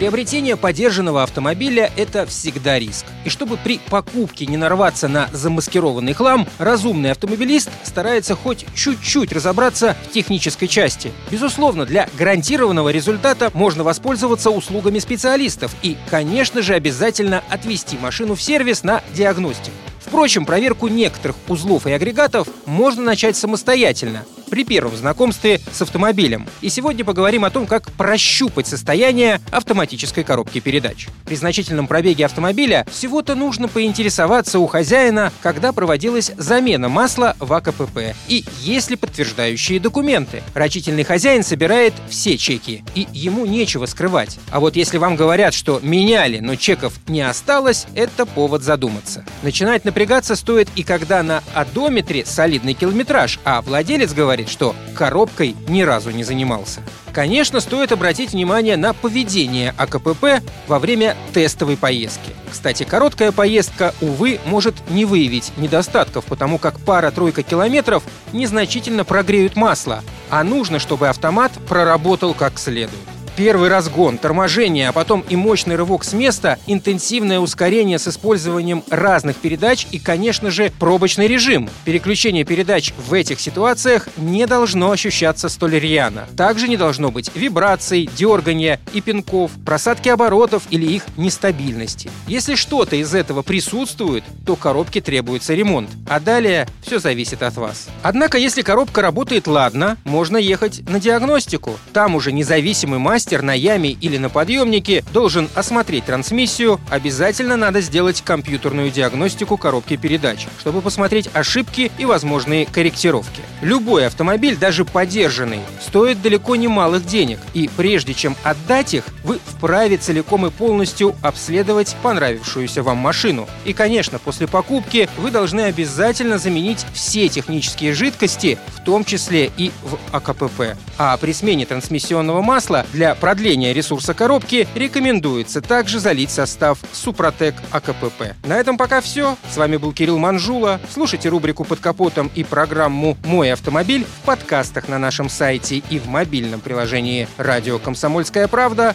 Приобретение подержанного автомобиля – это всегда риск. И чтобы при покупке не нарваться на замаскированный хлам, разумный автомобилист старается хоть чуть-чуть разобраться в технической части. Безусловно, для гарантированного результата можно воспользоваться услугами специалистов и, конечно же, обязательно отвести машину в сервис на диагностику. Впрочем, проверку некоторых узлов и агрегатов можно начать самостоятельно, при первом знакомстве с автомобилем. И сегодня поговорим о том, как прощупать состояние автоматической коробки передач. При значительном пробеге автомобиля всего-то нужно поинтересоваться у хозяина, когда проводилась замена масла в АКПП и есть ли подтверждающие документы. Рачительный хозяин собирает все чеки, и ему нечего скрывать. А вот если вам говорят, что меняли, но чеков не осталось, это повод задуматься. Начинать напрягаться стоит и когда на одометре солидный километраж, а владелец говорит, что коробкой ни разу не занимался. Конечно, стоит обратить внимание на поведение АКПП во время тестовой поездки. Кстати, короткая поездка, увы, может не выявить недостатков, потому как пара-тройка километров незначительно прогреют масло, а нужно, чтобы автомат проработал как следует. Первый разгон, торможение, а потом и мощный рывок с места, интенсивное ускорение с использованием разных передач и, конечно же, пробочный режим. Переключение передач в этих ситуациях не должно ощущаться столь рьяно. Также не должно быть вибраций, дергания и пинков, просадки оборотов или их нестабильности. Если что-то из этого присутствует, то коробке требуется ремонт. А далее все зависит от вас. Однако, если коробка работает ладно, можно ехать на диагностику. Там уже независимый мастер на яме или на подъемнике должен осмотреть трансмиссию. Обязательно надо сделать компьютерную диагностику коробки передач, чтобы посмотреть ошибки и возможные корректировки. Любой автомобиль, даже подержанный, стоит далеко не малых денег. И прежде чем отдать их, вы вправе целиком и полностью обследовать понравившуюся вам машину. И, конечно, после покупки вы должны обязательно заменить все технические жидкости, в том числе и в АКПП. А при смене трансмиссионного масла для продления ресурса коробки рекомендуется также залить состав Супротек АКПП. На этом пока все. С вами был Кирилл Манжула. Слушайте рубрику «Под капотом» и программу «Мой автомобиль» в подкастах на нашем сайте и в мобильном приложении «Радио Комсомольская правда»,